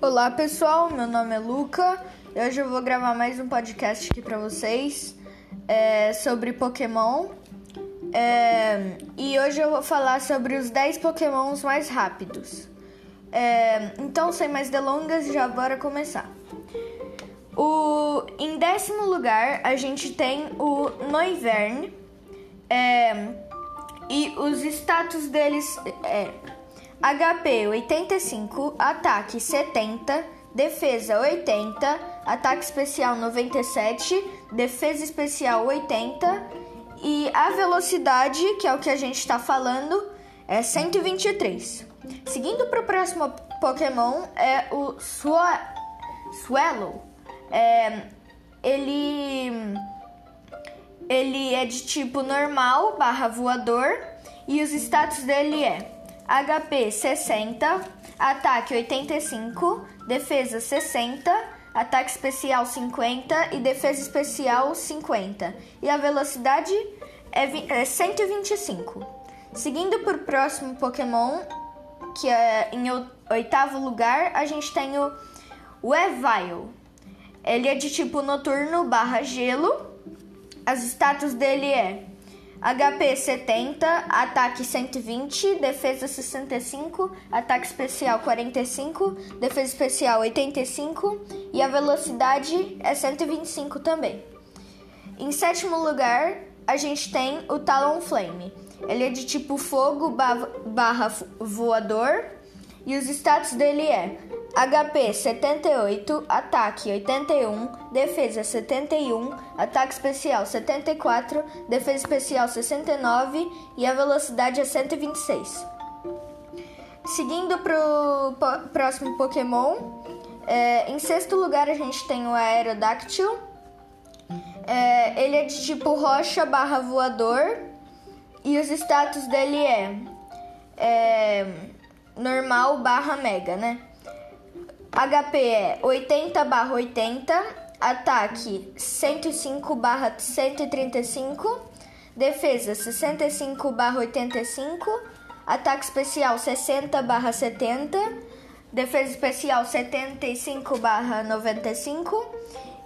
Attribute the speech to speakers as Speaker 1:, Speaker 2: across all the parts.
Speaker 1: Olá pessoal, meu nome é Luca e hoje eu vou gravar mais um podcast aqui para vocês é, sobre Pokémon. É, e hoje eu vou falar sobre os 10 Pokémons mais rápidos. É, então, sem mais delongas, já bora começar. O, em décimo lugar, a gente tem o Noivern. É, e os status deles é HP 85, ataque 70, defesa 80, ataque especial 97, defesa especial 80 e a velocidade, que é o que a gente está falando, é 123. Seguindo para o próximo Pokémon é o Swallow. É, ele ele é de tipo normal barra voador e os status dele é HP 60, ataque 85, defesa 60, ataque especial 50 e defesa especial 50. E a velocidade é 125. É Seguindo para o próximo Pokémon, que é em oitavo lugar, a gente tem o Weavile. Ele é de tipo noturno barra gelo. As status dele é HP 70, ataque 120, defesa 65, ataque especial 45, defesa especial 85 e a velocidade é 125 também. Em sétimo lugar, a gente tem o Talonflame. Ele é de tipo fogo barra voador e os status dele é HP 78, ataque 81, defesa 71, ataque especial 74, defesa especial 69 e a velocidade é 126. Seguindo para o próximo Pokémon, é, em sexto lugar a gente tem o Aerodactyl. É, ele é de tipo rocha barra voador e os status dele é, é normal barra mega, né? HP é 80 barra 80, ataque 105 barra 135, defesa 65 barra 85, ataque especial 60 barra 70, defesa especial 75 barra 95,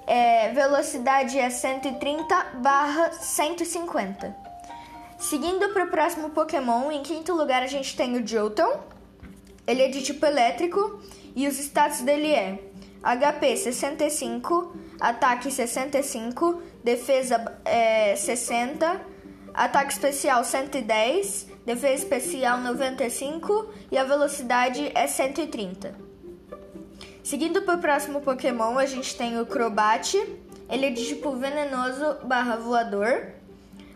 Speaker 1: é, velocidade é 130 barra 150. Seguindo para o próximo Pokémon, em quinto lugar a gente tem o Jolton. Ele é de tipo elétrico e os status dele é HP 65, ataque 65, defesa é, 60, ataque especial 110, defesa especial 95 e a velocidade é 130. Seguindo para o próximo Pokémon, a gente tem o Crobat. Ele é de tipo venenoso barra voador.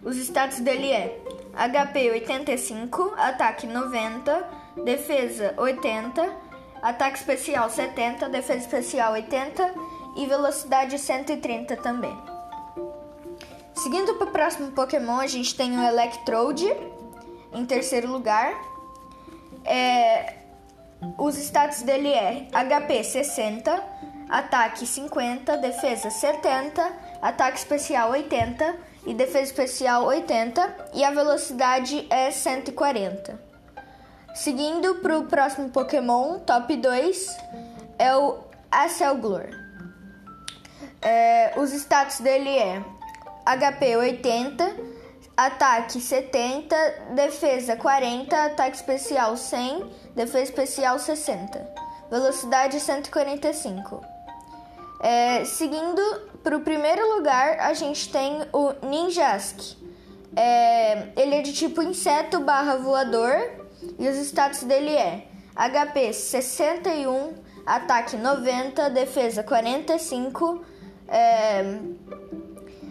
Speaker 1: Os status dele é HP 85, ataque 90, defesa 80, ataque especial 70, defesa especial 80 e velocidade 130 também. Seguindo para o próximo Pokémon, a gente tem o Electrode em terceiro lugar. É, os status dele é HP 60, ataque 50, defesa 70, ataque especial 80 e defesa especial 80 e a velocidade é 140. Seguindo para o próximo Pokémon, top 2, é o Acelglor. É, os status dele é HP 80, ataque 70, defesa 40, ataque especial 100, defesa especial 60, velocidade 145. É, seguindo para o primeiro lugar, a gente tem o Ninjask. É, ele é de tipo inseto barra voador e os status dele é HP 61, ataque 90, defesa 45, é,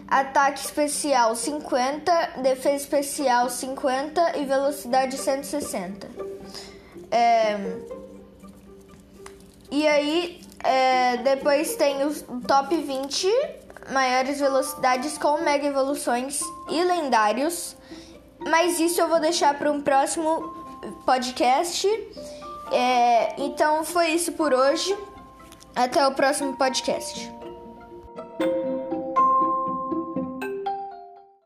Speaker 1: ataque especial 50, defesa especial 50 e velocidade 160. É, e aí, é, depois tem o top 20 maiores velocidades com mega evoluções e lendários. Mas isso eu vou deixar para um próximo podcast. É, então foi isso por hoje. Até o próximo podcast.